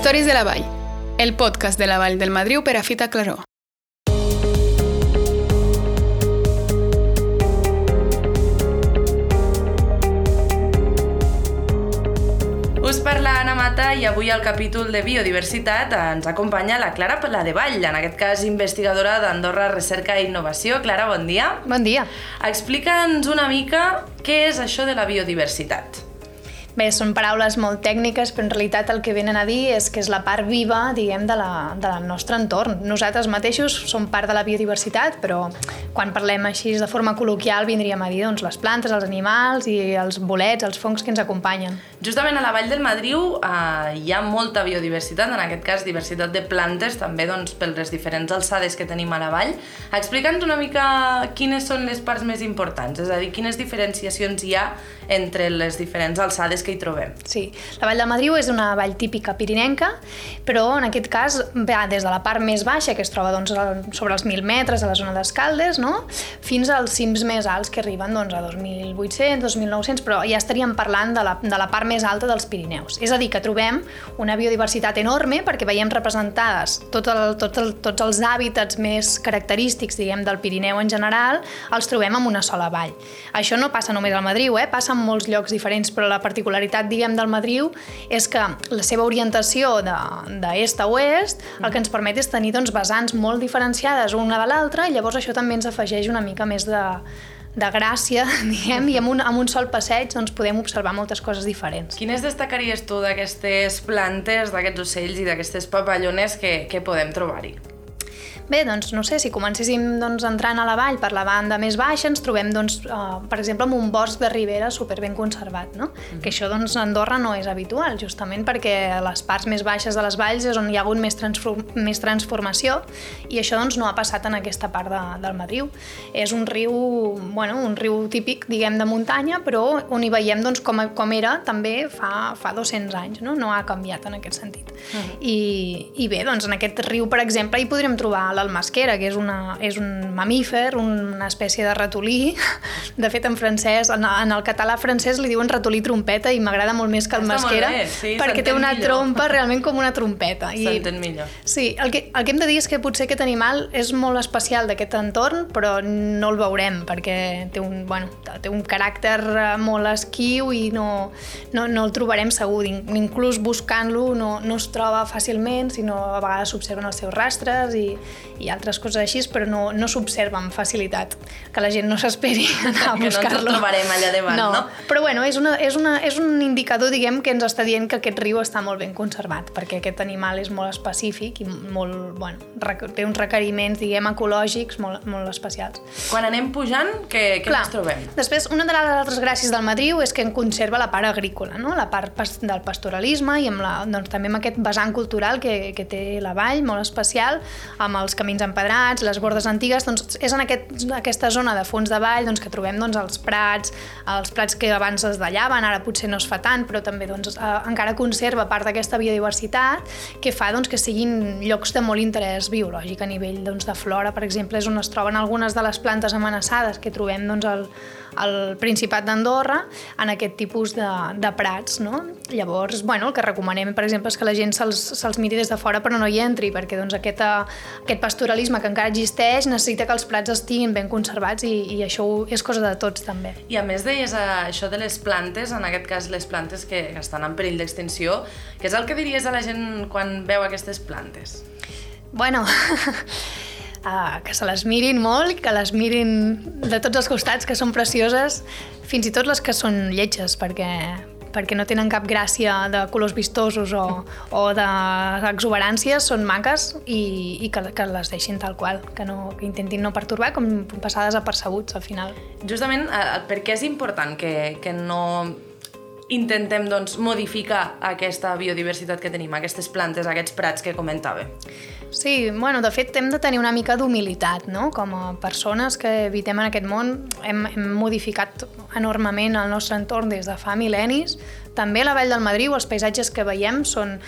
Històries de la Vall, el podcast de la Vall del Madriu per a Fita Claró. Us parla Anna Mata i avui al capítol de Biodiversitat ens acompanya la Clara Vall, en aquest cas investigadora d'Andorra Recerca i Innovació. Clara, bon dia. Bon dia. Explica'ns una mica què és això de la biodiversitat. Bé, són paraules molt tècniques, però en realitat el que venen a dir és que és la part viva, diguem, de la, del nostre entorn. Nosaltres mateixos som part de la biodiversitat, però quan parlem així de forma col·loquial vindríem a dir doncs, les plantes, els animals i els bolets, els fongs que ens acompanyen. Justament a la Vall del Madriu eh, hi ha molta biodiversitat, en aquest cas diversitat de plantes, també doncs, per les diferents alçades que tenim a la vall. Explica'ns una mica quines són les parts més importants, és a dir, quines diferenciacions hi ha entre les diferents alçades que hi trobem. Sí, la Vall de Madriu és una vall típica pirinenca, però en aquest cas va des de la part més baixa, que es troba doncs, sobre els 1.000 metres a la zona d'Escaldes, no? fins als cims més alts que arriben doncs, a 2.800, 2.900, però ja estaríem parlant de la, de la part més alta dels Pirineus. És a dir, que trobem una biodiversitat enorme perquè veiem representades tot el, tot el, tots els hàbitats més característics diguem, del Pirineu en general, els trobem en una sola vall. Això no passa només al Madriu, eh? passa en molts llocs diferents, però la particularitat particularitat, diguem, del Madriu és que la seva orientació d'est a oest el que ens permet és tenir doncs, vessants molt diferenciades una de l'altra i llavors això també ens afegeix una mica més de, de gràcia, diguem, i amb un, amb un sol passeig doncs, podem observar moltes coses diferents. Quines destacaries tu d'aquestes plantes, d'aquests ocells i d'aquestes papallones que, que podem trobar-hi? Bé, doncs no sé, si comencéssim doncs, entrant a la vall per la banda més baixa, ens trobem, doncs, uh, per exemple, amb un bosc de ribera super ben conservat, no? Mm. Que això, doncs, a Andorra no és habitual, justament perquè les parts més baixes de les valls és on hi ha hagut més, transform més transformació i això, doncs, no ha passat en aquesta part de, del Madriu. És un riu, bueno, un riu típic, diguem, de muntanya, però on hi veiem, doncs, com, com era també fa, fa 200 anys, no? No ha canviat en aquest sentit. Mm. I, I bé, doncs, en aquest riu, per exemple, hi podríem trobar l'almasquera, que és, una, és un mamífer, una espècie de ratolí. De fet, en francès, en, en el català francès li diuen ratolí trompeta i m'agrada molt més que almasquera sí, perquè té una millor. trompa realment com una trompeta. S'entén millor. Sí, el que, el que hem de dir és que potser aquest animal és molt especial d'aquest entorn, però no el veurem perquè té un, bueno, té un caràcter eh, molt esquiu i no, no, no el trobarem segur. Inclús buscant-lo no, no es troba fàcilment, sinó a vegades s'observen els seus rastres i, i altres coses així, però no, no s'observa amb facilitat, que la gent no s'esperi anar a buscar-lo. Que no trobarem allà davant, no? no? Però bueno, és, una, és, una, és un indicador, diguem, que ens està dient que aquest riu està molt ben conservat, perquè aquest animal és molt específic i molt, bueno, té uns requeriments, diguem, ecològics molt, molt especials. Quan anem pujant, què, què Clar, ens trobem? Després, una de les altres gràcies del Madriu és que en conserva la part agrícola, no? la part del pastoralisme i amb la, doncs, també amb aquest vessant cultural que, que té la vall, molt especial, amb els camins empedrats, les bordes antigues, doncs és en aquest, aquesta zona de fons de vall doncs, que trobem doncs, els prats, els prats que abans es dallaven, ara potser no es fa tant, però també doncs, eh, encara conserva part d'aquesta biodiversitat que fa doncs, que siguin llocs de molt interès biològic a nivell doncs, de flora, per exemple, és on es troben algunes de les plantes amenaçades que trobem doncs, al, al Principat d'Andorra en aquest tipus de, de prats. No? Llavors, bueno, el que recomanem, per exemple, és que la gent se'ls se miri des de fora però no hi entri, perquè doncs, aquest, aquest pastoralisme que encara existeix necessita que els prats estiguin ben conservats i, i això és cosa de tots també. I a més deies eh, això de les plantes, en aquest cas les plantes que estan en perill d'extinció, què és el que diries a la gent quan veu aquestes plantes? Bueno, uh, que se les mirin molt, que les mirin de tots els costats, que són precioses, fins i tot les que són lletges, perquè, perquè no tenen cap gràcia de colors vistosos o, o d'exuberàncies, són maques i, i que, que les deixin tal qual, que, no, que intentin no pertorbar com passar desapercebuts al final. Justament eh, per què és important que, que no intentem doncs, modificar aquesta biodiversitat que tenim, aquestes plantes, aquests prats que comentava? Sí, bueno, de fet hem de tenir una mica d'humilitat, no? Com a persones que evitem en aquest món hem, hem modificat enormement el nostre entorn des de fa mil·lennis. També la Vall del Madriu els paisatges que veiem són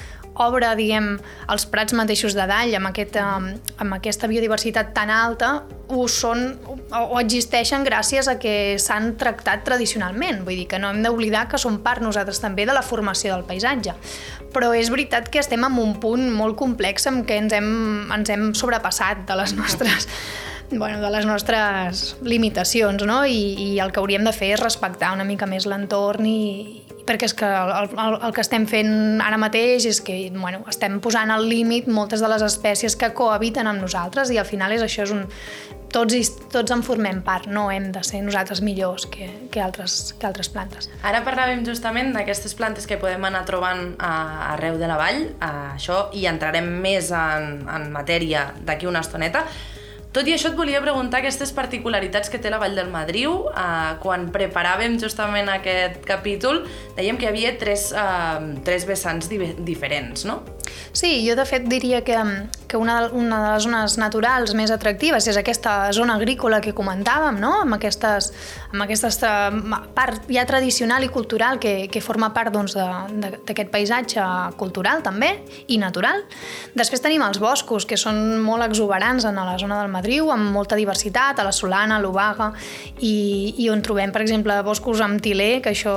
obre, diguem, els prats mateixos de Dall amb, aquest, amb aquesta biodiversitat tan alta ho són o existeixen gràcies a que s'han tractat tradicionalment. Vull dir que no hem d'oblidar que som part nosaltres també de la formació del paisatge. Però és veritat que estem en un punt molt complex en què ens hem, ens hem sobrepassat de les nostres bueno, de les nostres limitacions, no? I, I el que hauríem de fer és respectar una mica més l'entorn i, perquè és que el, el, el que estem fent ara mateix és que bueno, estem posant al límit moltes de les espècies que cohabiten amb nosaltres i al final és això és un... Tots, tots en formem part, no hem de ser nosaltres millors que, que, altres, que altres plantes. Ara parlàvem justament d'aquestes plantes que podem anar trobant a, arreu de la vall, a això, i entrarem més en, en matèria d'aquí una estoneta, tot i això et volia preguntar aquestes particularitats que té la Vall del Madriu. Eh, quan preparàvem justament aquest capítol, dèiem que hi havia tres, eh, tres vessants di diferents, no? Sí, jo de fet diria que, que una, una de les zones naturals més atractives és aquesta zona agrícola que comentàvem, no? amb, aquestes, amb aquesta part ja tradicional i cultural que, que forma part d'aquest doncs, paisatge cultural també i natural. Després tenim els boscos, que són molt exuberants en la zona del Madriu, amb molta diversitat, a la Solana, a l'Obaga, i, i on trobem, per exemple, boscos amb tiler, que això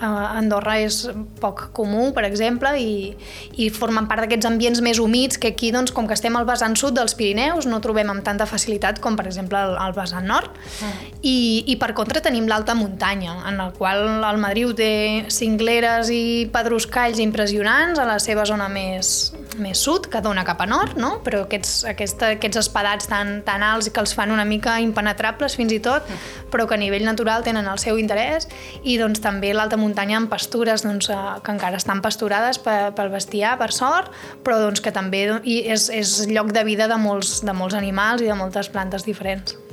a Andorra és poc comú, per exemple, i, i formen part d'aquests ambients més humits que aquí, doncs, com que estem al vessant sud dels Pirineus, no trobem amb tanta facilitat com, per exemple, al, al vessant nord. Mm. I, I, per contra, tenim l'alta muntanya, en el qual el Madriu té cingleres i pedruscalls impressionants a la seva zona més, més sud, que dona cap a nord, no? però aquests, aquesta, aquests espadats tan, tan alts que els fan una mica impenetrables fins i tot, però que a nivell natural tenen el seu interès, i doncs també l'alta muntanya amb pastures doncs, eh, que encara estan pasturades pel bestiar, per sort, però doncs, que també és, és lloc de vida de molts, de molts animals i de moltes plantes diferents.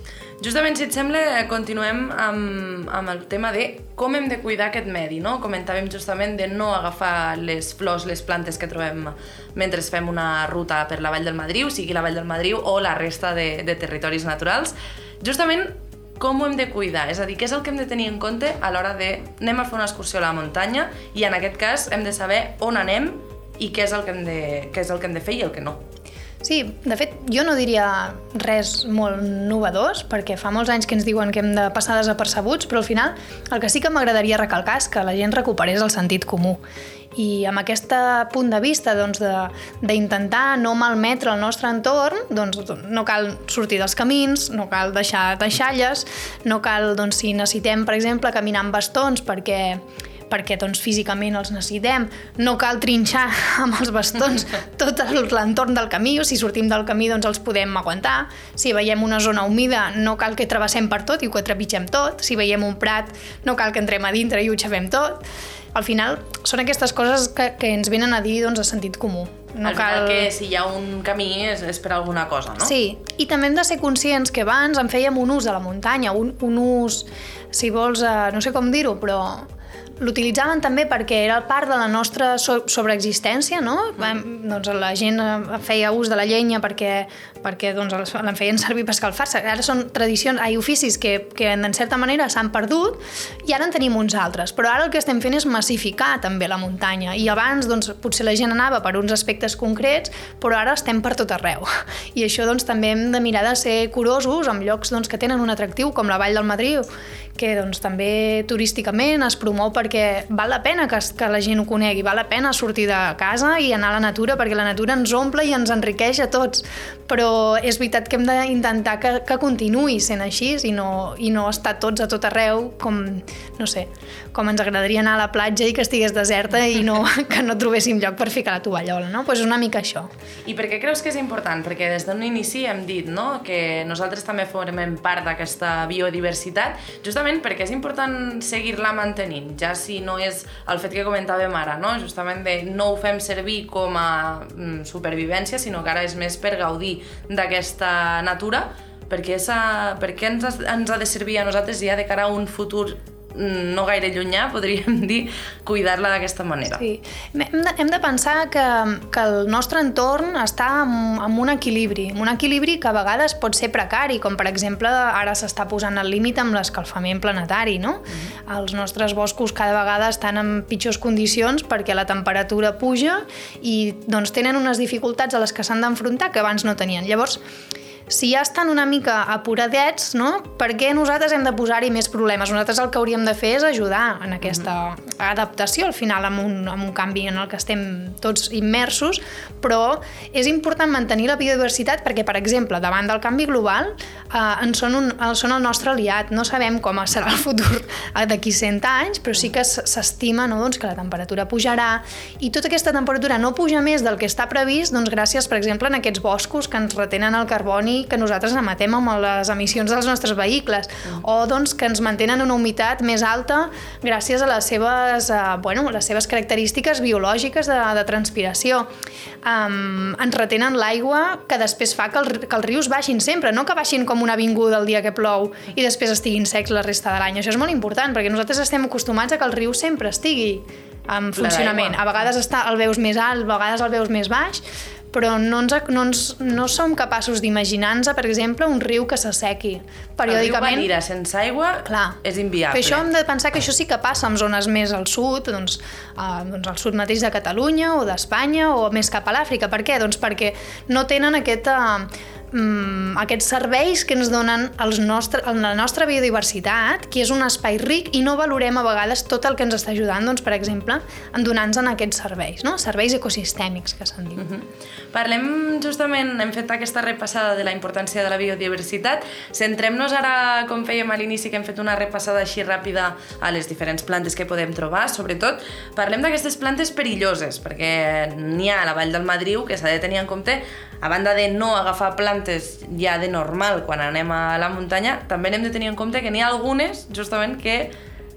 Justament, si et sembla, continuem amb, amb el tema de com hem de cuidar aquest medi, no? Comentàvem justament de no agafar les flors, les plantes que trobem mentre fem una ruta per la Vall del Madriu, sigui la Vall del Madriu o la resta de, de territoris naturals. Justament, com ho hem de cuidar? És a dir, què és el que hem de tenir en compte a l'hora de anem a fer una excursió a la muntanya i en aquest cas hem de saber on anem i què és el que hem de, què és el que hem de fer i el que no. Sí, de fet, jo no diria res molt novedós, perquè fa molts anys que ens diuen que hem de passar desapercebuts, però al final el que sí que m'agradaria recalcar és que la gent recuperés el sentit comú. I amb aquest punt de vista doncs, d'intentar no malmetre el nostre entorn, doncs, no cal sortir dels camins, no cal deixar deixalles, no cal, doncs, si necessitem, per exemple, caminar amb bastons perquè perquè doncs, físicament els necessitem, no cal trinxar amb els bastons tot l'entorn del camí, o si sortim del camí doncs els podem aguantar, si veiem una zona humida no cal que travessem per tot i ho trepitgem tot, si veiem un prat no cal que entrem a dintre i ho xafem tot, al final són aquestes coses que, que ens venen a dir doncs, a sentit comú. No Al cal... que si hi ha un camí és, és per alguna cosa, no? Sí, i també hem de ser conscients que abans en fèiem un ús de la muntanya, un, un ús, si vols, eh, no sé com dir-ho, però l'utilitzaven també perquè era part de la nostra so sobreexistència, no? Mm. Doncs la gent eh, feia ús de la llenya perquè, perquè doncs, la feien servir per escalfar-se. Ara són tradicions, ai, oficis que, que en certa manera s'han perdut i ara en tenim uns altres. Però ara el que estem fent és massificar també la muntanya. I abans doncs, potser la gent anava per uns aspectes concrets, però ara estem per tot arreu. I això doncs, també hem de mirar de ser curosos amb llocs doncs, que tenen un atractiu com la Vall del Madriu, que doncs, també turísticament es promou perquè val la pena que, que la gent ho conegui, val la pena sortir de casa i anar a la natura, perquè la natura ens omple i ens enriqueix a tots, però és veritat que hem d'intentar que, que continuï sent així i no, i no estar tots a tot arreu com, no sé, com ens agradaria anar a la platja i que estigués deserta i no, que no trobéssim lloc per ficar la tovallola, no? Pues és una mica això. I per què creus que és important? Perquè des d'un inici hem dit no? que nosaltres també formem part d'aquesta biodiversitat, justament perquè és important seguir-la mantenint, ja si no és el fet que comentàvem ara, no? justament de no ho fem servir com a mm, supervivència, sinó que ara és més per gaudir d'aquesta natura, perquè, esa, perquè ens, ens ha de servir a nosaltres ja de cara a un futur no gaire llunyà, podríem dir, cuidar-la d'aquesta manera. Sí. Hem de, hem de pensar que, que el nostre entorn està en, en un equilibri, un equilibri que a vegades pot ser precari, com per exemple ara s'està posant al límit amb l'escalfament planetari, no? Mm -hmm. Els nostres boscos cada vegada estan en pitjors condicions perquè la temperatura puja i doncs, tenen unes dificultats a les que s'han d'enfrontar que abans no tenien. Llavors, si ja estan una mica apuradets, no? per què nosaltres hem de posar-hi més problemes? Nosaltres el que hauríem de fer és ajudar en aquesta adaptació, al final, amb un, amb un canvi en el que estem tots immersos, però és important mantenir la biodiversitat perquè, per exemple, davant del canvi global, eh, en són, un, són el nostre aliat. No sabem com serà el futur d'aquí 100 anys, però sí que s'estima no, doncs, que la temperatura pujarà i tota aquesta temperatura no puja més del que està previst doncs, gràcies, per exemple, en aquests boscos que ens retenen el carboni que nosaltres emetem amb les emissions dels nostres vehicles o doncs, que ens mantenen una humitat més alta gràcies a les seves, eh, bueno, les seves característiques biològiques de, de transpiració. Um, ens retenen l'aigua que després fa que, el, que els rius baixin sempre, no que baixin com una avinguda el dia que plou i després estiguin secs la resta de l'any. Això és molt important perquè nosaltres estem acostumats a que el riu sempre estigui en funcionament. A vegades està, el veus més alt, a vegades el veus més baix, però no, ens, no, ens, no som capaços d'imaginar-nos, per exemple, un riu que s'assequi. Periòdicament... El riu Valira sense aigua Clar. és inviable. Això hem de pensar que això sí que passa en zones més al sud, doncs, uh, doncs al sud mateix de Catalunya o d'Espanya o més cap a l'Àfrica. Per què? Doncs perquè no tenen aquest... Uh, mm, aquests serveis que ens donen els nostre, la nostra biodiversitat, que és un espai ric i no valorem a vegades tot el que ens està ajudant, doncs, per exemple, en donar-nos en aquests serveis, no? serveis ecosistèmics que se'n diu. Uh mhm. -huh. Parlem justament, hem fet aquesta repassada de la importància de la biodiversitat, centrem-nos ara, com fèiem a l'inici, que hem fet una repassada així ràpida a les diferents plantes que podem trobar, sobretot parlem d'aquestes plantes perilloses, perquè n'hi ha a la Vall del Madriu que s'ha de tenir en compte. A banda de no agafar plantes ja de normal quan anem a la muntanya, també hem de tenir en compte que n'hi ha algunes, justament, que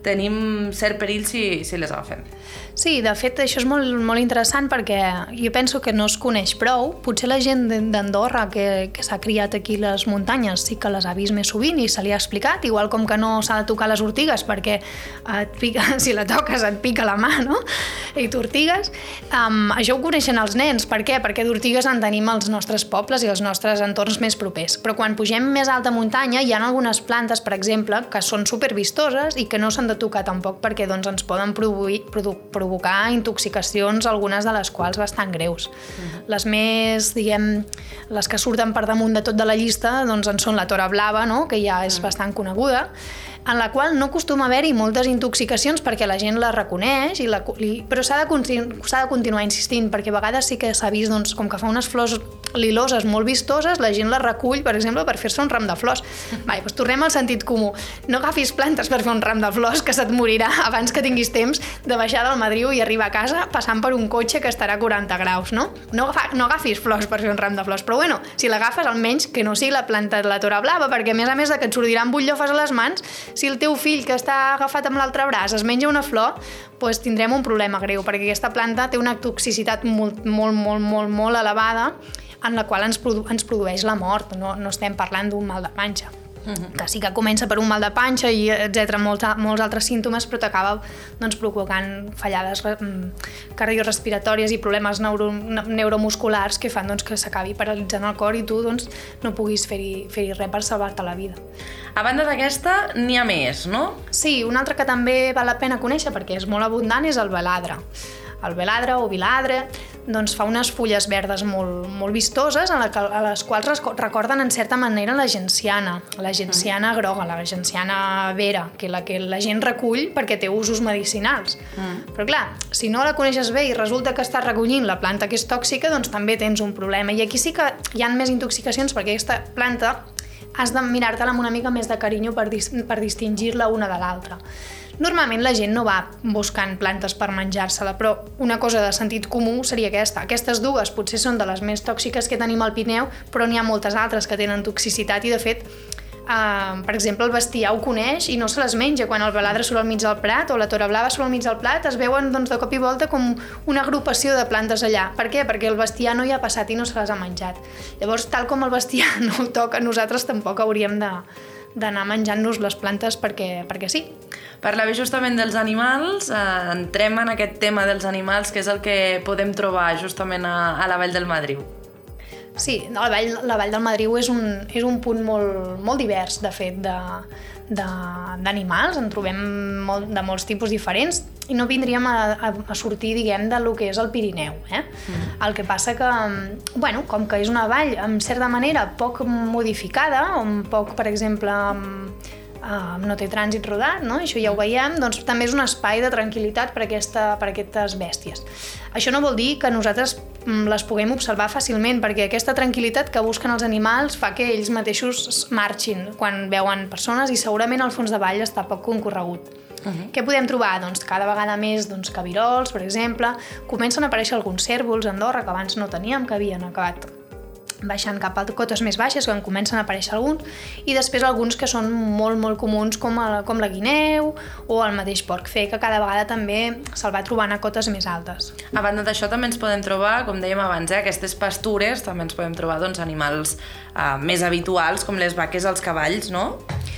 tenim cert perill si, si les agafem. Sí, de fet, això és molt, molt interessant perquè jo penso que no es coneix prou. Potser la gent d'Andorra que, que s'ha criat aquí les muntanyes sí que les ha vist més sovint i se li ha explicat, igual com que no s'ha de tocar les ortigues perquè et pica, si la toques et pica la mà, no? I t'ortigues. Um, això ho coneixen els nens. Per què? Perquè d'ortigues en tenim als nostres pobles i als nostres entorns més propers. Però quan pugem més alta muntanya hi ha algunes plantes, per exemple, que són supervistoses i que no s'han de tocar tampoc perquè doncs, ens poden produir, produ, provocar intoxicacions, algunes de les quals bastant greus. Uh -huh. Les més, diguem, les que surten per damunt de tot de la llista doncs en són la tora blava, no? que ja és uh -huh. bastant coneguda, en la qual no acostuma a haver-hi moltes intoxicacions perquè la gent la reconeix, i la, i, però s'ha de, continu, de continuar insistint, perquè a vegades sí que s'ha vist, doncs, com que fa unes flors liloses molt vistoses, la gent la recull, per exemple, per fer-se un ram de flors. Vai, doncs tornem al sentit comú. No agafis plantes per fer un ram de flors, que se't morirà abans que tinguis temps de baixar del Madriu i arribar a casa passant per un cotxe que estarà a 40 graus, no? No, agafa, no agafis flors per fer un ram de flors, però bueno, si l'agafes almenys que no sigui la planta de la tora blava, perquè a més a més de que et sortiran butllofes a les mans, si el teu fill que està agafat amb l'altre braç es menja una flor, doncs tindrem un problema greu, perquè aquesta planta té una toxicitat molt, molt, molt, molt, molt elevada en la qual ens, produ ens produeix la mort, no, no estem parlant d'un mal de panxa. Que sí que comença per un mal de panxa i etc molts, molts altres símptomes però t'acaba doncs, provocant fallades mm, cardiorespiratòries i problemes neuro, neuromusculars que fan doncs, que s'acabi paralitzant el cor i tu doncs, no puguis fer-hi fer, res per salvar-te la vida. A banda d'aquesta, n'hi ha més, no? Sí, una altra que també val la pena conèixer perquè és molt abundant és el veladre el veladre o viladre, doncs fa unes fulles verdes molt, molt vistoses a, la, a les quals recorden en certa manera la genciana, la genciana mm. groga, la genciana vera, que la que la gent recull perquè té usos medicinals. Mm. Però clar, si no la coneixes bé i resulta que estàs recollint la planta que és tòxica, doncs també tens un problema. I aquí sí que hi han més intoxicacions perquè aquesta planta has de mirar-te-la amb una mica més de carinyo per, dis per distingir-la una de l'altra. Normalment la gent no va buscant plantes per menjar-se-la, però una cosa de sentit comú seria aquesta. Aquestes dues potser són de les més tòxiques que tenim al Pineu, però n'hi ha moltes altres que tenen toxicitat i, de fet, Uh, per exemple, el bestiar ho coneix i no se les menja. Quan el baladre surt al mig del plat o la tora blava surt al mig del plat, es veuen doncs, de cop i volta com una agrupació de plantes allà. Per què? Perquè el bestiar no hi ha passat i no se les ha menjat. Llavors, tal com el bestiar no ho toca, nosaltres tampoc hauríem de, d'anar menjant-nos les plantes perquè, perquè sí. Parlava justament dels animals, eh, entrem en aquest tema dels animals, que és el que podem trobar justament a, a la Vall del Madriu. Sí, la Vall, la Vall del Madriu és un, és un punt molt, molt divers, de fet, d'animals. En trobem molt, de molts tipus diferents i no vindríem a, a, a sortir, diguem, de lo que és el Pirineu. Eh? Mm. El que passa que, bueno, com que és una vall, en certa manera, poc modificada, un poc, per exemple, uh, no té trànsit rodat, no? això ja ho veiem, doncs també és un espai de tranquil·litat per, aquesta, per aquestes bèsties. Això no vol dir que nosaltres mm, les puguem observar fàcilment, perquè aquesta tranquil·litat que busquen els animals fa que ells mateixos marxin quan veuen persones i segurament el fons de vall està poc concorregut. Uh -huh. Què podem trobar? Doncs cada vegada més doncs, cabirols, per exemple, comencen a aparèixer alguns cèrvols a Andorra que abans no teníem, que havien acabat baixant cap a cotes més baixes, quan comencen a aparèixer alguns, i després alguns que són molt, molt comuns, com, el, com la guineu o el mateix porc fer, que cada vegada també se'l va trobant a cotes més altes. A banda d'això també ens podem trobar, com dèiem abans, eh, aquestes pastures, també ens podem trobar doncs, animals eh, més habituals, com les vaques, els cavalls, no?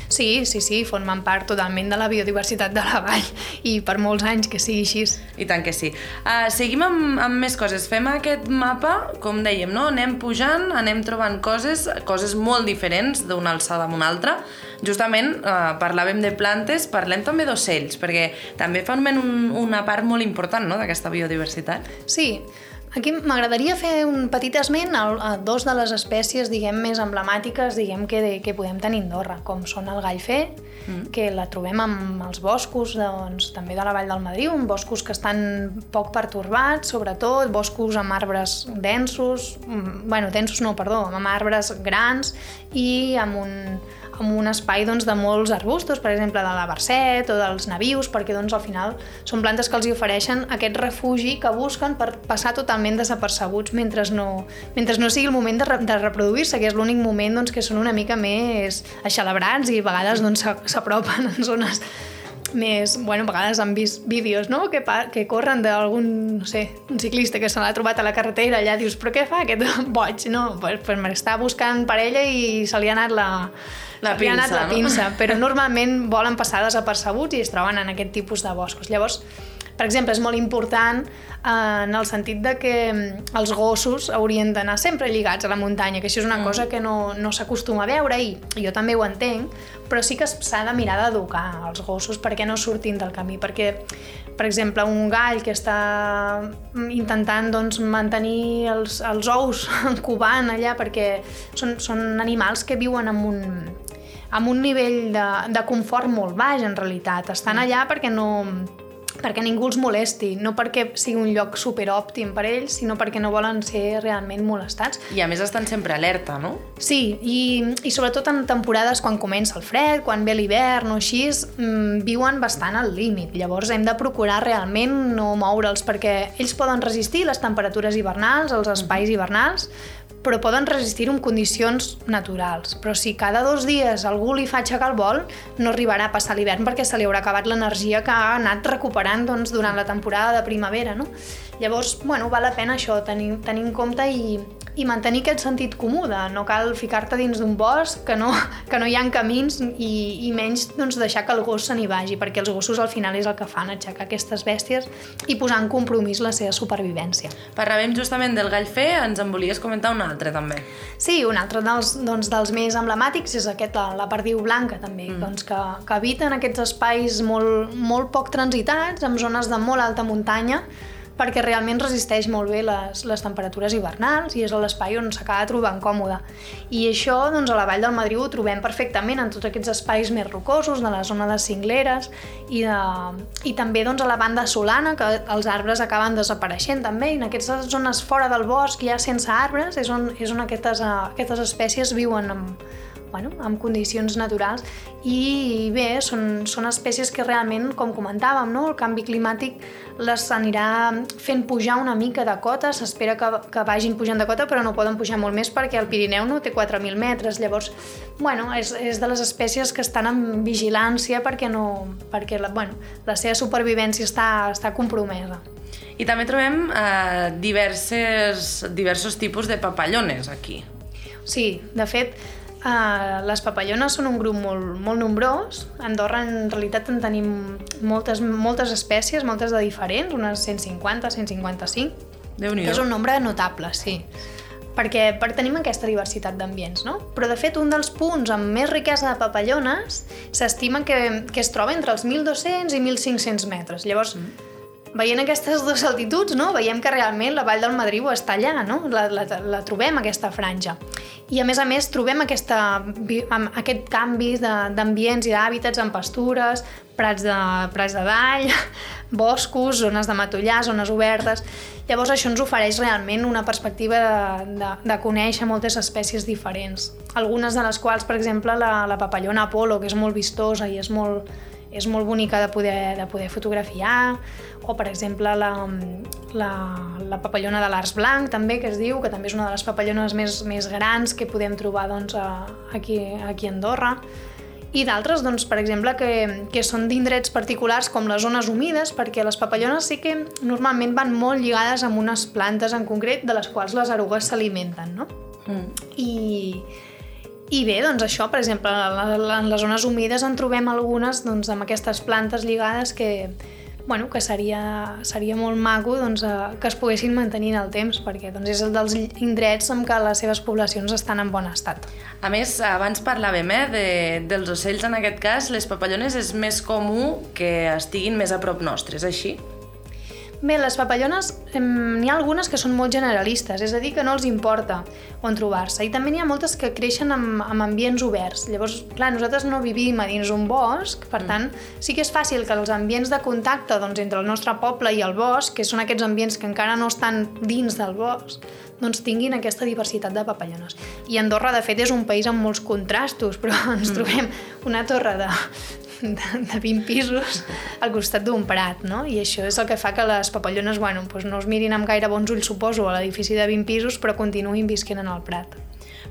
Sí, sí, sí, formen part totalment de la biodiversitat de la vall i per molts anys que sigui així. I tant que sí. Uh, seguim amb, amb més coses. Fem aquest mapa, com dèiem, no? anem pujant, anem trobant coses, coses molt diferents d'una alçada a una altra. Justament uh, parlàvem de plantes, parlem també d'ocells, perquè també formen un, una part molt important no? d'aquesta biodiversitat. Sí, Aquí m'agradaria fer un petit esment a, a dos de les espècies, diguem, més emblemàtiques, diguem, que, de, que podem tenir a Andorra, com són el gallfer, mm. que la trobem amb els boscos, doncs, també de la Vall del Madriu, boscos que estan poc pertorbats, sobretot, boscos amb arbres densos, mm, bueno, densos no, perdó, amb arbres grans i amb un, amb un espai doncs, de molts arbustos, per exemple de la barcet o dels navius, perquè doncs, al final són plantes que els ofereixen aquest refugi que busquen per passar totalment desapercebuts mentre no, mentre no sigui el moment de, de reproduir-se, que és l'únic moment doncs, que són una mica més aixelebrats i a vegades doncs, s'apropen en zones més, bueno, a vegades han vist vídeos, no?, que, que corren d'algun, no sé, un ciclista que se l'ha trobat a la carretera, allà dius, però què fa aquest boig? No, pues, pues m'està buscant parella i se li ha anat la, la pinça, anat la pinça, no? però normalment volen passar desapercebuts i es troben en aquest tipus de boscos. Llavors, per exemple, és molt important eh, en el sentit de que mm, els gossos haurien d'anar sempre lligats a la muntanya, que això és una mm. cosa que no, no s'acostuma a veure i jo també ho entenc, però sí que s'ha de mirar d'educar els gossos perquè no surtin del camí, perquè, per exemple, un gall que està intentant doncs, mantenir els, els ous covant allà perquè són, són animals que viuen en un, amb un nivell de, de confort molt baix, en realitat. Estan allà perquè no perquè ningú els molesti, no perquè sigui un lloc super òptim per ells, sinó perquè no volen ser realment molestats. I a més estan sempre alerta, no? Sí, i, i sobretot en temporades quan comença el fred, quan ve l'hivern o així, mmm, viuen bastant al límit. Llavors hem de procurar realment no moure'ls perquè ells poden resistir les temperatures hivernals, els espais hivernals, però poden resistir en condicions naturals. Però si cada dos dies algú li fa aixecar el vol, no arribarà a passar l'hivern perquè se li haurà acabat l'energia que ha anat recuperant doncs, durant la temporada de primavera. No? Llavors, bueno, val la pena això, tenir, tenir en compte i, i mantenir aquest sentit comú de no cal ficar-te dins d'un bosc, que no, que no hi ha camins i, i menys doncs, deixar que el gos se n'hi vagi, perquè els gossos al final és el que fan, aixecar aquestes bèsties i posar en compromís la seva supervivència. Parlàvem justament del gall fer, ens en volies comentar un altre també. Sí, un altre dels, doncs, dels més emblemàtics és aquest, la, la perdiu blanca també, mm. doncs, que, que habita en aquests espais molt, molt poc transitats, en zones de molt alta muntanya, perquè realment resisteix molt bé les, les temperatures hivernals i és l'espai on s'acaba trobant còmode. I això doncs, a la Vall del Madriu ho trobem perfectament en tots aquests espais més rocosos, de la zona de cingleres i, de, i també doncs, a la banda solana, que els arbres acaben desapareixent també, i en aquestes zones fora del bosc, ja sense arbres, és on, és on aquestes, aquestes espècies viuen amb, bueno, amb condicions naturals i bé, són, són espècies que realment, com comentàvem, no? el canvi climàtic les anirà fent pujar una mica de cota, s'espera que, que vagin pujant de cota, però no poden pujar molt més perquè el Pirineu no té 4.000 metres, llavors, bueno, és, és de les espècies que estan en vigilància perquè, no, perquè la, bueno, la seva supervivència està, està compromesa. I també trobem eh, diverses, diversos tipus de papallones aquí. Sí, de fet, Uh, les papallones són un grup molt, molt nombrós. A Andorra en realitat en tenim moltes, moltes espècies, moltes de diferents, unes 150, 155. déu nhi És un nombre notable, sí. Perquè per tenim aquesta diversitat d'ambients, no? Però, de fet, un dels punts amb més riquesa de papallones s'estima que, que es troba entre els 1.200 i 1.500 metres. Llavors, veient aquestes dues altituds, no? veiem que realment la Vall del Madriu està allà, no? la, la, la trobem, aquesta franja. I a més a més trobem aquesta, aquest canvi d'ambients i d'hàbitats en pastures, prats de, prats de dall, boscos, zones de matollar, zones obertes... Llavors això ens ofereix realment una perspectiva de, de, de conèixer moltes espècies diferents. Algunes de les quals, per exemple, la, la papallona Apolo, que és molt vistosa i és molt, és molt bonica de poder, de poder fotografiar, o per exemple la, la, la papallona de l'Ars Blanc també, que es diu, que també és una de les papallones més, més grans que podem trobar doncs, a, aquí, aquí a Andorra i d'altres, doncs, per exemple, que, que són d'indrets particulars com les zones humides, perquè les papallones sí que normalment van molt lligades amb unes plantes en concret de les quals les erugues s'alimenten, no? Mm. I, I bé, doncs això, per exemple, en les zones humides en trobem algunes doncs, amb aquestes plantes lligades que, bueno, que seria, seria molt maco doncs, eh, que es poguessin mantenir en el temps, perquè doncs, és el dels indrets en què les seves poblacions estan en bon estat. A més, abans parlàvem eh, de, dels ocells, en aquest cas, les papallones és més comú que estiguin més a prop nostre, és així? Bé, les papallones, n'hi ha algunes que són molt generalistes, és a dir, que no els importa on trobar-se. I també n'hi ha moltes que creixen en, en ambients oberts. Llavors, clar, nosaltres no vivim a dins un bosc, per tant, sí que és fàcil que els ambients de contacte doncs, entre el nostre poble i el bosc, que són aquests ambients que encara no estan dins del bosc, doncs tinguin aquesta diversitat de papallones. I Andorra, de fet, és un país amb molts contrastos, però ens trobem una torre de, de, de 20 pisos al costat d'un prat, no? I això és el que fa que les papallones, bueno, doncs no es mirin amb gaire bons ulls, suposo, a l'edifici de 20 pisos, però continuïn visquent en el prat.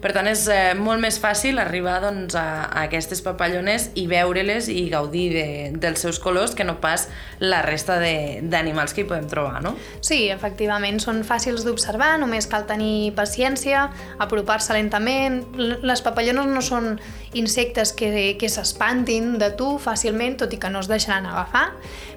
Per tant, és eh, molt més fàcil arribar doncs, a, a aquestes papallones i veure-les i gaudir de, dels seus colors que no pas la resta d'animals que hi podem trobar, no? Sí, efectivament, són fàcils d'observar, només cal tenir paciència, apropar-se lentament. Les papallones no són insectes que, que s'espantin de tu fàcilment, tot i que no es deixaran agafar,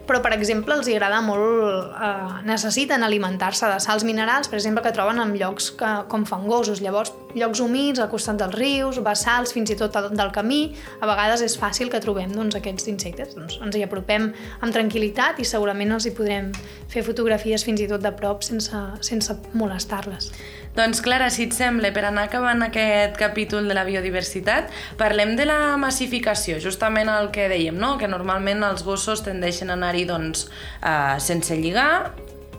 però, per exemple, els agrada molt... Eh, necessiten alimentar-se de sals minerals, per exemple, que troben en llocs que, com fangosos. Llavors, llocs humits, al costat dels rius, bassals, fins i tot del camí, a vegades és fàcil que trobem doncs, aquests insectes. Doncs ens hi apropem amb tranquil·litat i segurament els hi podrem fer fotografies fins i tot de prop sense, sense molestar-les. Doncs Clara, si et sembla, per anar acabant aquest capítol de la biodiversitat, parlem de la massificació, justament el que dèiem, no? que normalment els gossos tendeixen a anar-hi doncs, eh, sense lligar,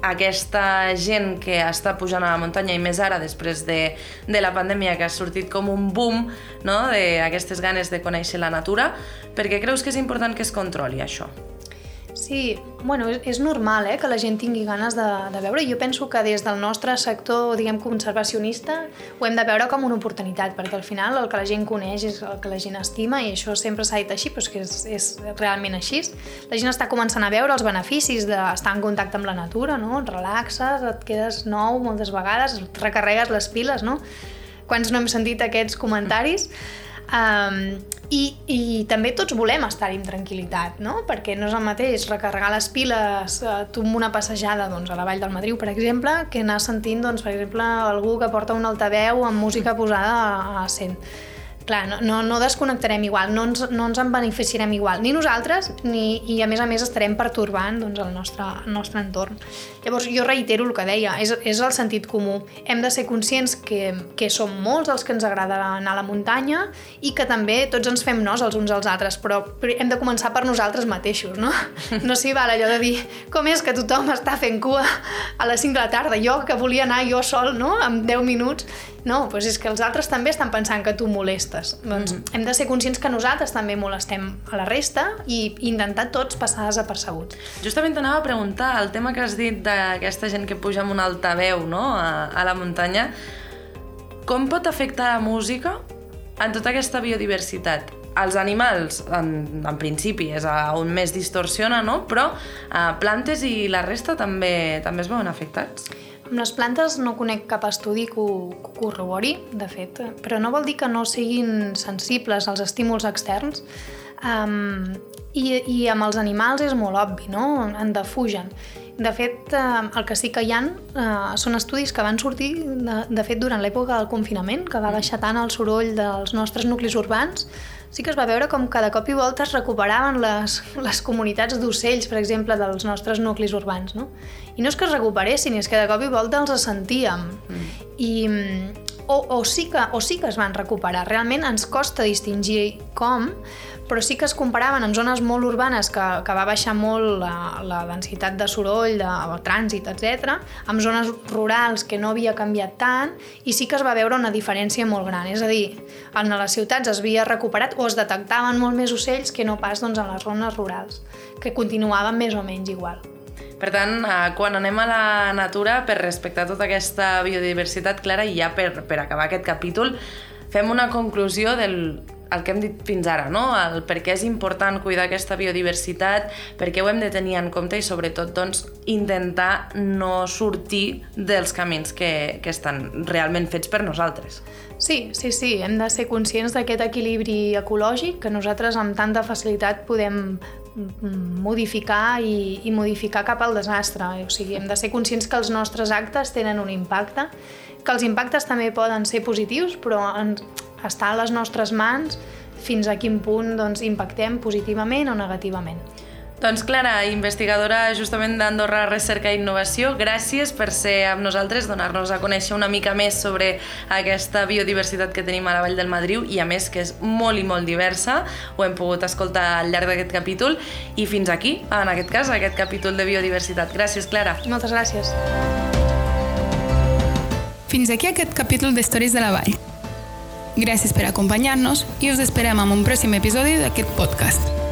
aquesta gent que està pujant a la muntanya i més ara després de, de la pandèmia que ha sortit com un boom no? d'aquestes ganes de conèixer la natura, per què creus que és important que es controli això? Sí, bueno, és, normal eh, que la gent tingui ganes de, de veure. Jo penso que des del nostre sector, diguem, conservacionista, ho hem de veure com una oportunitat, perquè al final el que la gent coneix és el que la gent estima i això sempre s'ha dit així, però és que és, és realment així. La gent està començant a veure els beneficis d'estar en contacte amb la natura, no? Et relaxes, et quedes nou moltes vegades, et recarregues les piles, no? Quants no hem sentit aquests comentaris? Um, i, I també tots volem estar amb tranquil·litat, no? Perquè no és el mateix recarregar les piles eh, tu amb una passejada doncs, a la Vall del Madriu, per exemple, que anar sentint, doncs, per exemple, algú que porta un altaveu amb música posada a, a 100. Clar, no, no, no desconnectarem igual, no ens, no ens en beneficiarem igual, ni nosaltres, ni, i a més a més estarem pertorbant doncs, el, nostre, el nostre entorn. Llavors, jo reitero el que deia, és, és el sentit comú. Hem de ser conscients que, que som molts els que ens agrada anar a la muntanya i que també tots ens fem nos els uns als altres, però hem de començar per nosaltres mateixos, no? No s'hi val allò de dir com és que tothom està fent cua a les 5 de la tarda, jo que volia anar jo sol, no?, en 10 minuts, no, doncs és que els altres també estan pensant que tu molestes. Doncs hem de ser conscients que nosaltres també molestem a la resta i intentar tots passar desapercebuts. Justament t'anava a preguntar, el tema que has dit d'aquesta gent que puja amb un altaveu no? a, a la muntanya, com pot afectar la música en tota aquesta biodiversitat? Els animals, en, en principi, és a on més distorsiona, no? però eh, plantes i la resta també, també es veuen afectats. Amb les plantes no conec cap estudi que ho, corrobori, de fet, però no vol dir que no siguin sensibles als estímuls externs. Um, i, I amb els animals és molt obvi, no? En defugen. De fet, el que sí que hi ha eh, són estudis que van sortir, de, de fet, durant l'època del confinament, que va baixar tant el soroll dels nostres nuclis urbans, sí que es va veure com que de cop i volta es recuperaven les, les comunitats d'ocells, per exemple, dels nostres nuclis urbans, no? I no és que es recuperessin, és que de cop i volta els sentíem. Mm. I, o, o, sí que, o sí que es van recuperar. Realment ens costa distingir com, però sí que es comparaven en zones molt urbanes que, que va baixar molt la, la densitat de soroll, de, de trànsit, etc, amb zones rurals que no havia canviat tant i sí que es va veure una diferència molt gran. És a dir, en les ciutats es havia recuperat o es detectaven molt més ocells que no pas doncs, en les zones rurals, que continuaven més o menys igual. Per tant, eh, quan anem a la natura, per respectar tota aquesta biodiversitat clara, i ja per, per acabar aquest capítol, fem una conclusió del el que hem dit fins ara, no? el per què és important cuidar aquesta biodiversitat, per què ho hem de tenir en compte i sobretot doncs, intentar no sortir dels camins que, que estan realment fets per nosaltres. Sí, sí, sí, hem de ser conscients d'aquest equilibri ecològic que nosaltres amb tanta facilitat podem modificar i, i modificar cap al desastre. O sigui, hem de ser conscients que els nostres actes tenen un impacte, que els impactes també poden ser positius, però en, està a les nostres mans fins a quin punt doncs, impactem positivament o negativament. Doncs Clara, investigadora justament d'Andorra Recerca i Innovació, gràcies per ser amb nosaltres, donar-nos a conèixer una mica més sobre aquesta biodiversitat que tenim a la Vall del Madriu i a més que és molt i molt diversa, ho hem pogut escoltar al llarg d'aquest capítol i fins aquí, en aquest cas, aquest capítol de biodiversitat. Gràcies, Clara. Moltes gràcies. Fins aquí aquest capítol d'Històries de la Vall. Gràcies per acompanyar-nos i us esperem en un pròxim episodi d'aquest podcast.